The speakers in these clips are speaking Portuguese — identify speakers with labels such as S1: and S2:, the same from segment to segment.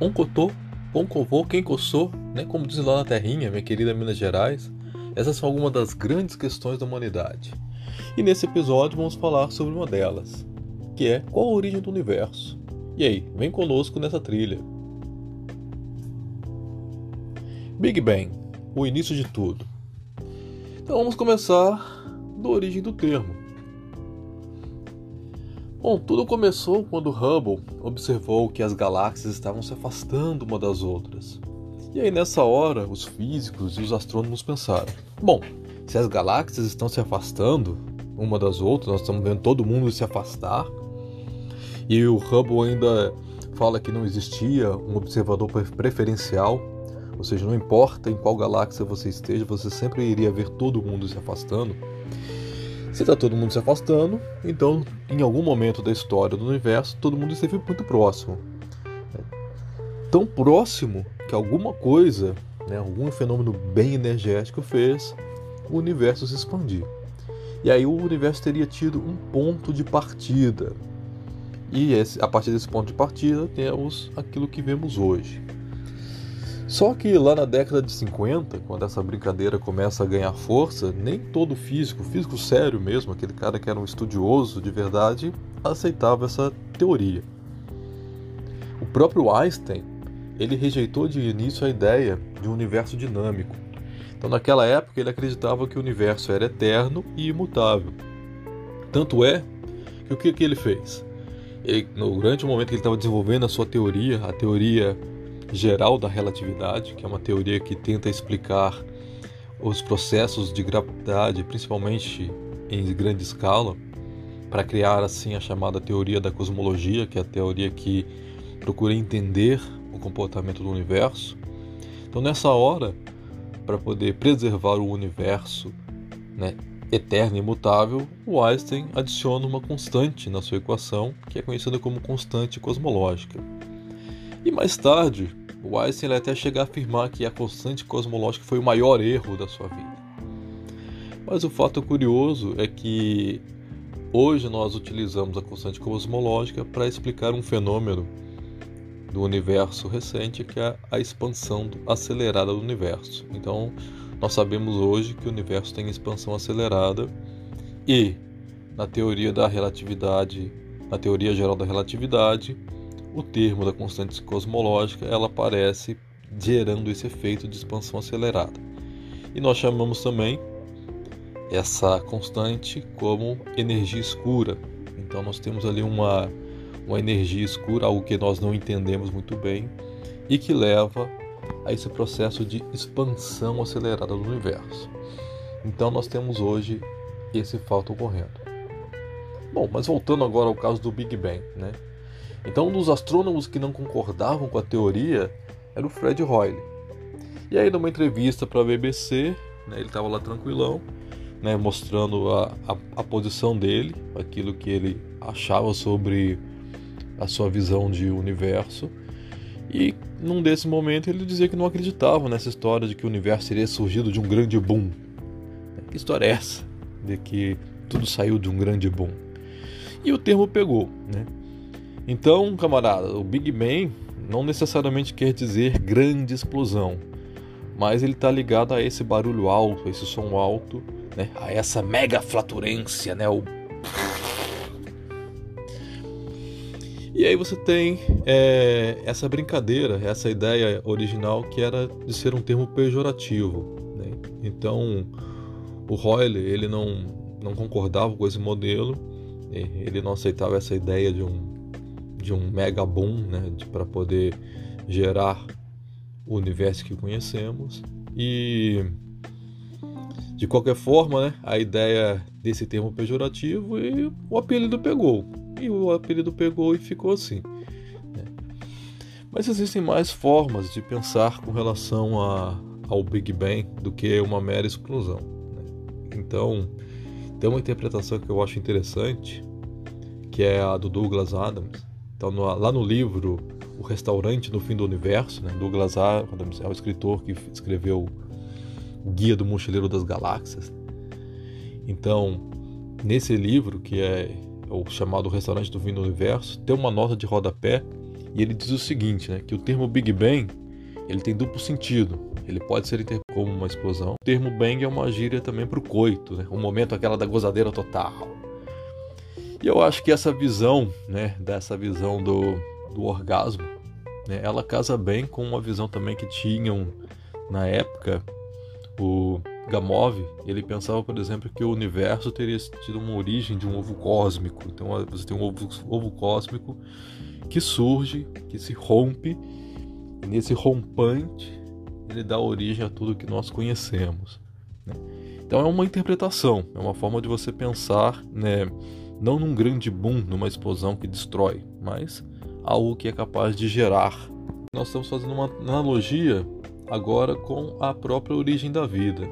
S1: Oncotô, quem coçou, né? Como diz lá na terrinha, minha querida Minas Gerais. Essas são algumas das grandes questões da humanidade. E nesse episódio vamos falar sobre uma delas, que é qual a origem do universo. E aí, vem conosco nessa trilha. Big Bang, o início de tudo. Então vamos começar da origem do termo. Bom, tudo começou quando Hubble observou que as galáxias estavam se afastando uma das outras. E aí nessa hora, os físicos e os astrônomos pensaram: bom, se as galáxias estão se afastando uma das outras, nós estamos vendo todo mundo se afastar, e o Hubble ainda fala que não existia um observador preferencial, ou seja, não importa em qual galáxia você esteja, você sempre iria ver todo mundo se afastando. Se está todo mundo se afastando, então em algum momento da história do universo todo mundo esteve muito próximo. Tão próximo que alguma coisa, né, algum fenômeno bem energético fez o universo se expandir. E aí o universo teria tido um ponto de partida. E esse, a partir desse ponto de partida temos aquilo que vemos hoje. Só que lá na década de 50, quando essa brincadeira começa a ganhar força, nem todo físico, físico sério mesmo, aquele cara que era um estudioso de verdade, aceitava essa teoria. O próprio Einstein, ele rejeitou de início a ideia de um universo dinâmico. Então, naquela época, ele acreditava que o universo era eterno e imutável. Tanto é que o que, que ele fez? Ele, durante o momento que ele estava desenvolvendo a sua teoria, a teoria geral da relatividade, que é uma teoria que tenta explicar os processos de gravidade, principalmente em grande escala, para criar assim a chamada teoria da cosmologia, que é a teoria que procura entender o comportamento do universo. Então, nessa hora, para poder preservar o universo né, eterno e imutável, o Einstein adiciona uma constante na sua equação, que é conhecida como constante cosmológica. E mais tarde, o Einstein até chega a afirmar que a constante cosmológica foi o maior erro da sua vida. Mas o fato curioso é que hoje nós utilizamos a constante cosmológica para explicar um fenômeno do universo recente, que é a expansão acelerada do universo. Então, nós sabemos hoje que o universo tem expansão acelerada e na teoria da relatividade, na teoria geral da relatividade, o termo da constante cosmológica ela aparece gerando esse efeito de expansão acelerada. E nós chamamos também essa constante como energia escura. Então nós temos ali uma, uma energia escura, algo que nós não entendemos muito bem e que leva a esse processo de expansão acelerada do universo. Então nós temos hoje esse fato ocorrendo. Bom, mas voltando agora ao caso do Big Bang, né? Então, um dos astrônomos que não concordavam com a teoria era o Fred Hoyle. E aí, numa entrevista para a BBC, né, ele estava lá tranquilão, né, mostrando a, a, a, posição dele, aquilo que ele achava sobre a sua visão de universo. E num desse momento ele dizia que não acreditava nessa história de que o universo teria surgido de um grande boom. Que história é essa? De que tudo saiu de um grande boom. E o termo pegou, né? Então, camarada, o Big Bang não necessariamente quer dizer grande explosão, mas ele está ligado a esse barulho alto, a esse som alto, né? a essa mega flatulência, né? O... E aí você tem é, essa brincadeira, essa ideia original que era de ser um termo pejorativo. Né? Então, o Hoyle ele não, não concordava com esse modelo, ele não aceitava essa ideia de um de um mega boom, né, para poder gerar o universo que conhecemos. E de qualquer forma, né, a ideia desse termo pejorativo e o apelido pegou. E o apelido pegou e ficou assim. Né. Mas existem mais formas de pensar com relação a, ao Big Bang do que uma mera explosão. Né. Então, tem uma interpretação que eu acho interessante, que é a do Douglas Adams, então, no, lá no livro O Restaurante no Fim do Universo, né, Douglas Adams é o escritor que escreveu Guia do Mochileiro das Galáxias. Então, nesse livro, que é o chamado Restaurante do Fim do Universo, tem uma nota de rodapé E ele diz o seguinte, né, que o termo Big Bang ele tem duplo sentido. Ele pode ser interpretado como uma explosão. O termo bang é uma gíria também para o coito, né? o momento aquela da gozadeira total. E eu acho que essa visão, né, dessa visão do, do orgasmo, né, ela casa bem com uma visão também que tinham na época o Gamov, ele pensava, por exemplo, que o universo teria tido uma origem de um ovo cósmico. Então você tem um ovo, ovo cósmico que surge, que se rompe, e nesse rompante ele dá origem a tudo que nós conhecemos. Né? Então é uma interpretação, é uma forma de você pensar, né, não num grande boom, numa explosão que destrói, mas algo que é capaz de gerar. Nós estamos fazendo uma analogia agora com a própria origem da vida.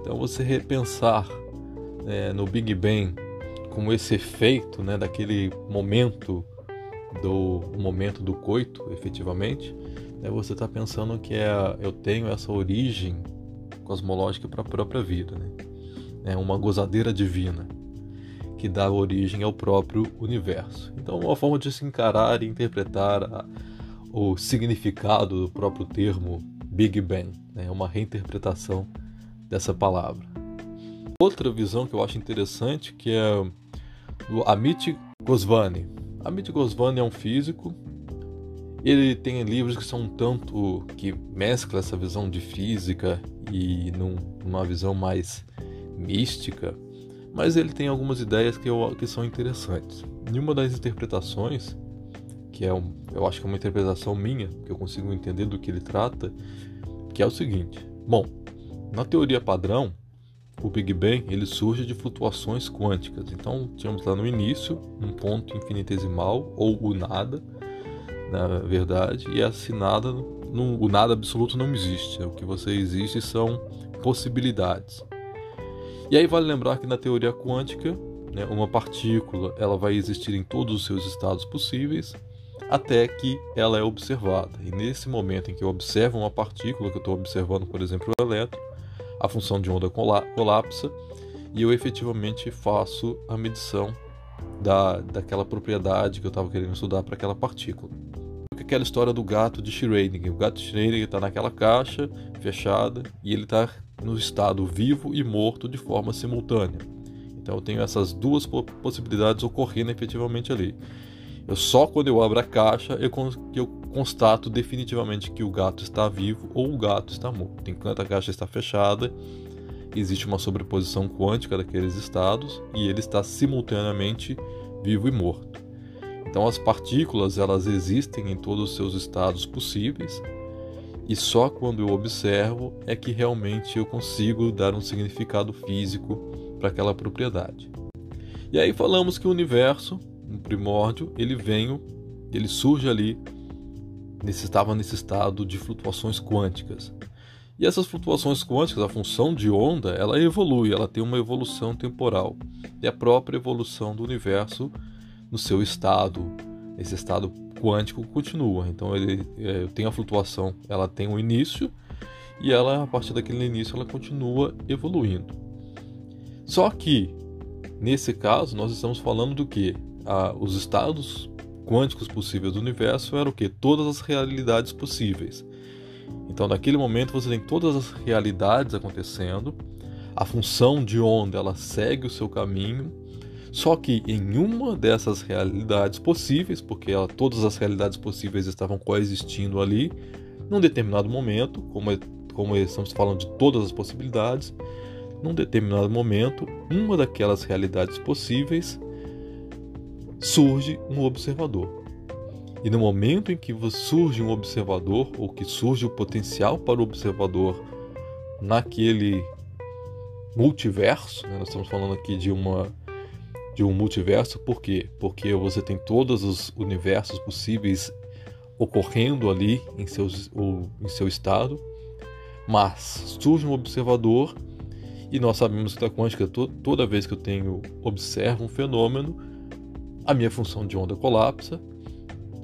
S1: Então você repensar né, no Big Bang como esse efeito né, daquele momento do momento do coito, efetivamente, né, você está pensando que é, eu tenho essa origem cosmológica para a própria vida, né? É uma gozadeira divina que dá origem ao próprio universo. Então, uma forma de se encarar e interpretar a, o significado do próprio termo Big Bang, né? É uma reinterpretação dessa palavra. Outra visão que eu acho interessante que é o Amit Goswami. Amit Goswami é um físico ele tem livros que são um tanto que mescla essa visão de física e num, numa visão mais mística, mas ele tem algumas ideias que, eu, que são interessantes. E uma das interpretações, que é um, eu acho que é uma interpretação minha, que eu consigo entender do que ele trata, que é o seguinte: bom, na teoria padrão, o Big Bang ele surge de flutuações quânticas. Então, tínhamos lá no início um ponto infinitesimal ou o nada na verdade, e é assinada. No, o nada absoluto não existe. O que você existe são possibilidades. E aí vale lembrar que na teoria quântica, né, uma partícula ela vai existir em todos os seus estados possíveis até que ela é observada. E nesse momento em que eu observo uma partícula, que eu estou observando, por exemplo, o elétron, a função de onda colapsa e eu efetivamente faço a medição da, daquela propriedade que eu estava querendo estudar para aquela partícula aquela história do gato de Schrödinger. O gato de Schrödinger está naquela caixa fechada e ele está no estado vivo e morto de forma simultânea. Então eu tenho essas duas possibilidades ocorrendo efetivamente ali. Eu só quando eu abro a caixa eu, eu constato definitivamente que o gato está vivo ou o gato está morto. Enquanto a caixa está fechada, existe uma sobreposição quântica daqueles estados e ele está simultaneamente vivo e morto. Então as partículas elas existem em todos os seus estados possíveis e só quando eu observo é que realmente eu consigo dar um significado físico para aquela propriedade. E aí falamos que o universo, um primórdio, ele vem, ele surge ali, nesse, estava nesse estado de flutuações quânticas. E essas flutuações quânticas, a função de onda, ela evolui, ela tem uma evolução temporal. E a própria evolução do universo no seu estado, esse estado quântico continua. Então ele é, tem a flutuação, ela tem um início e ela a partir daquele início ela continua evoluindo. Só que nesse caso nós estamos falando do que ah, os estados quânticos possíveis do universo eram o que todas as realidades possíveis. Então naquele momento você tem todas as realidades acontecendo, a função de onda ela segue o seu caminho só que em uma dessas realidades possíveis, porque ela, todas as realidades possíveis estavam coexistindo ali, num determinado momento, como, é, como estamos falando de todas as possibilidades, num determinado momento, uma daquelas realidades possíveis surge um observador. E no momento em que surge um observador, ou que surge o potencial para o observador naquele multiverso, né? nós estamos falando aqui de uma de um multiverso, por quê? Porque você tem todos os universos possíveis ocorrendo ali em, seus, em seu estado, mas surge um observador e nós sabemos que a quântica, toda vez que eu tenho observo um fenômeno, a minha função de onda colapsa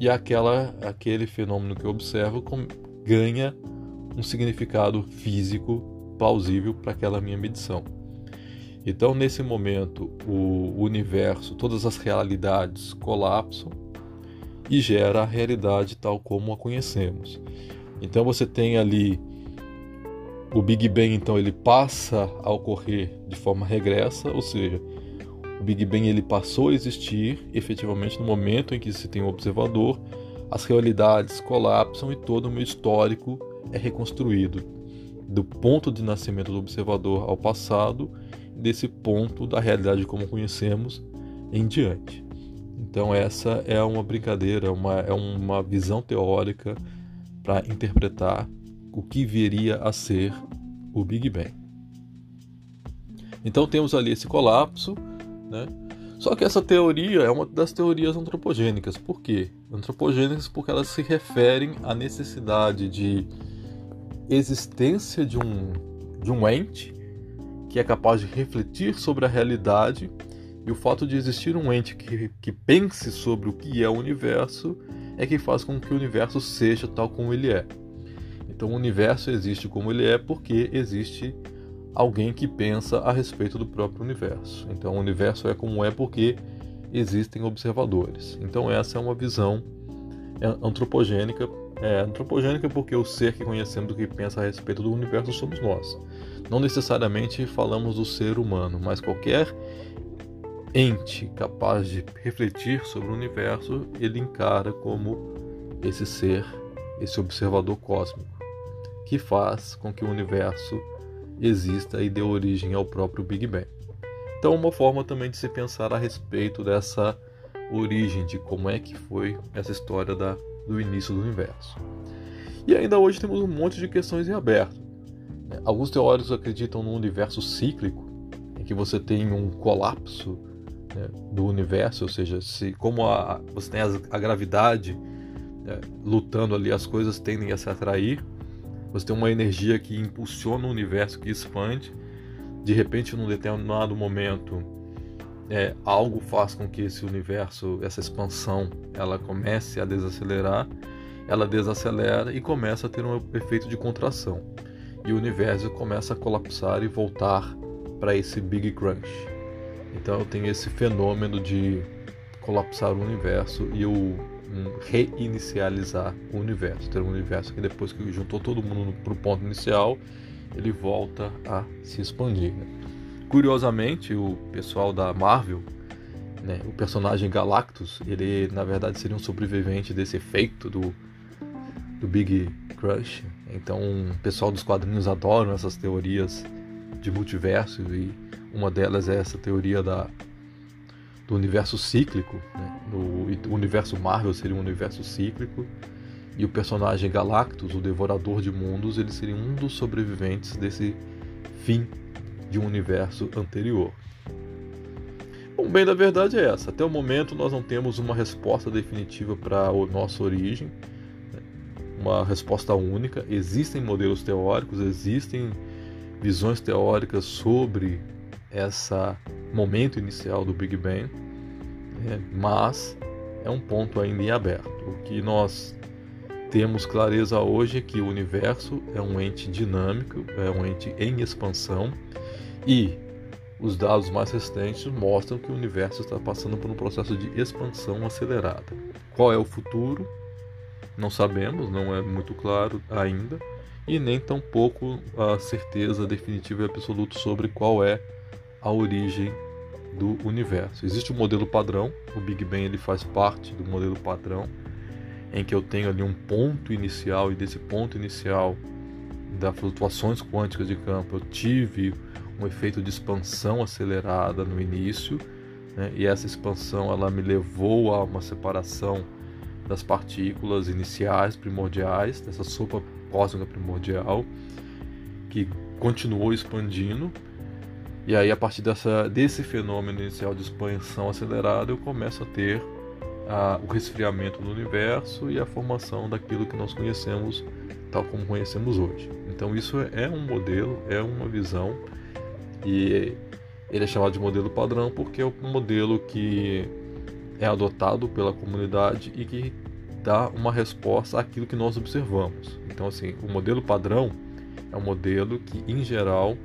S1: e aquela, aquele fenômeno que eu observo ganha um significado físico plausível para aquela minha medição. Então, nesse momento, o universo, todas as realidades colapsam e gera a realidade tal como a conhecemos. Então você tem ali o Big Bang, então ele passa a ocorrer de forma regressa, ou seja, o Big Bang ele passou a existir efetivamente no momento em que se tem um observador, as realidades colapsam e todo o meu histórico é reconstruído do ponto de nascimento do observador ao passado, desse ponto da realidade como conhecemos em diante. Então essa é uma brincadeira, uma, é uma visão teórica para interpretar o que viria a ser o Big Bang. Então temos ali esse colapso, né? Só que essa teoria é uma das teorias antropogênicas. Por quê? Antropogênicas porque elas se referem à necessidade de existência de um, de um ente que é capaz de refletir sobre a realidade e o fato de existir um ente que, que pense sobre o que é o universo é que faz com que o universo seja tal como ele é. Então o universo existe como ele é porque existe alguém que pensa a respeito do próprio universo. Então o universo é como é porque existem observadores. Então essa é uma visão antropogênica é antropogênica porque o ser que conhecemos, que pensa a respeito do universo, somos nós. Não necessariamente falamos do ser humano, mas qualquer ente capaz de refletir sobre o universo, ele encara como esse ser, esse observador cósmico, que faz com que o universo exista e dê origem ao próprio Big Bang. Então, uma forma também de se pensar a respeito dessa origem, de como é que foi essa história da do início do universo. E ainda hoje temos um monte de questões em aberto. Né? Alguns teóricos acreditam num universo cíclico, em que você tem um colapso né, do universo, ou seja, se como a, você tem a, a gravidade né, lutando ali, as coisas tendem a se atrair. Você tem uma energia que impulsiona o universo, que expande. De repente, num determinado momento, é, algo faz com que esse universo, essa expansão, ela comece a desacelerar, ela desacelera e começa a ter um efeito de contração. E o universo começa a colapsar e voltar para esse Big Crunch. Então eu tenho esse fenômeno de colapsar o universo e o reinicializar o universo. Ter um universo que depois que juntou todo mundo para o ponto inicial, ele volta a se expandir. Né? Curiosamente, o pessoal da Marvel, né, o personagem Galactus, ele na verdade seria um sobrevivente desse efeito do, do Big Crush. Então, o pessoal dos quadrinhos adoram essas teorias de multiverso e uma delas é essa teoria da, do universo cíclico. Né? o universo Marvel seria um universo cíclico e o personagem Galactus, o Devorador de Mundos, ele seria um dos sobreviventes desse fim de um universo anterior. Bom, bem, da verdade é essa. Até o momento nós não temos uma resposta definitiva para a nossa origem, né? uma resposta única. Existem modelos teóricos, existem visões teóricas sobre esse momento inicial do Big Bang, né? mas é um ponto ainda em aberto. O que nós temos clareza hoje é que o universo é um ente dinâmico, é um ente em expansão e os dados mais recentes mostram que o universo está passando por um processo de expansão acelerada. Qual é o futuro? Não sabemos, não é muito claro ainda, e nem tampouco a certeza definitiva e absoluta sobre qual é a origem do universo. Existe um modelo padrão, o Big Bang ele faz parte do modelo padrão, em que eu tenho ali um ponto inicial e desse ponto inicial das flutuações quânticas de campo eu tive um efeito de expansão acelerada no início, né? e essa expansão ela me levou a uma separação das partículas iniciais, primordiais, dessa sopa cósmica primordial, que continuou expandindo. E aí, a partir dessa, desse fenômeno inicial de expansão acelerada, eu começo a ter a, o resfriamento do universo e a formação daquilo que nós conhecemos tal como conhecemos hoje. Então, isso é um modelo, é uma visão e ele é chamado de modelo padrão porque é um modelo que é adotado pela comunidade e que dá uma resposta àquilo que nós observamos. Então, assim, o modelo padrão é um modelo que, em geral,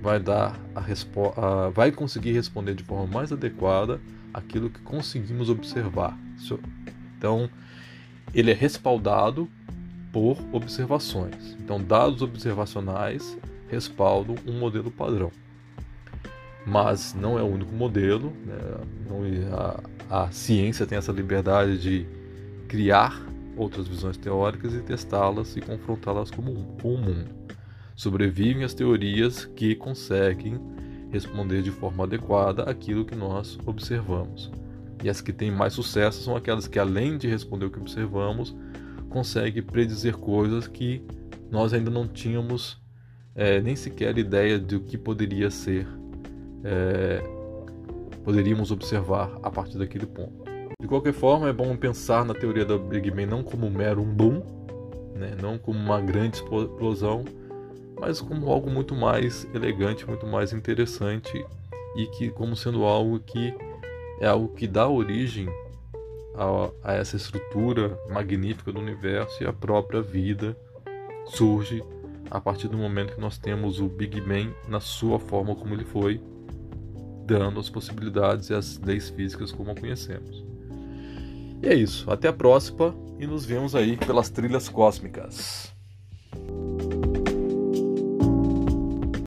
S1: vai dar a resposta, vai conseguir responder de forma mais adequada aquilo que conseguimos observar. Então, ele é respaldado por observações. Então, dados observacionais respaldam um modelo padrão. Mas não é o único modelo. Né? A, a ciência tem essa liberdade de criar outras visões teóricas e testá-las e confrontá-las com, com o mundo. Sobrevivem as teorias que conseguem responder de forma adequada aquilo que nós observamos. E as que têm mais sucesso são aquelas que, além de responder o que observamos, conseguem predizer coisas que nós ainda não tínhamos é, nem sequer ideia de o que poderia ser, é, poderíamos observar a partir daquele ponto. De qualquer forma, é bom pensar na teoria da Big Bang não como mero um boom, né? não como uma grande explosão, mas como algo muito mais elegante, muito mais interessante e que como sendo algo que é algo que dá origem a, a essa estrutura magnífica do universo e a própria vida surge a partir do momento que nós temos o Big Bang na sua forma como ele foi, dando as possibilidades e as leis físicas como a conhecemos. E é isso. Até a próxima e nos vemos aí pelas trilhas cósmicas.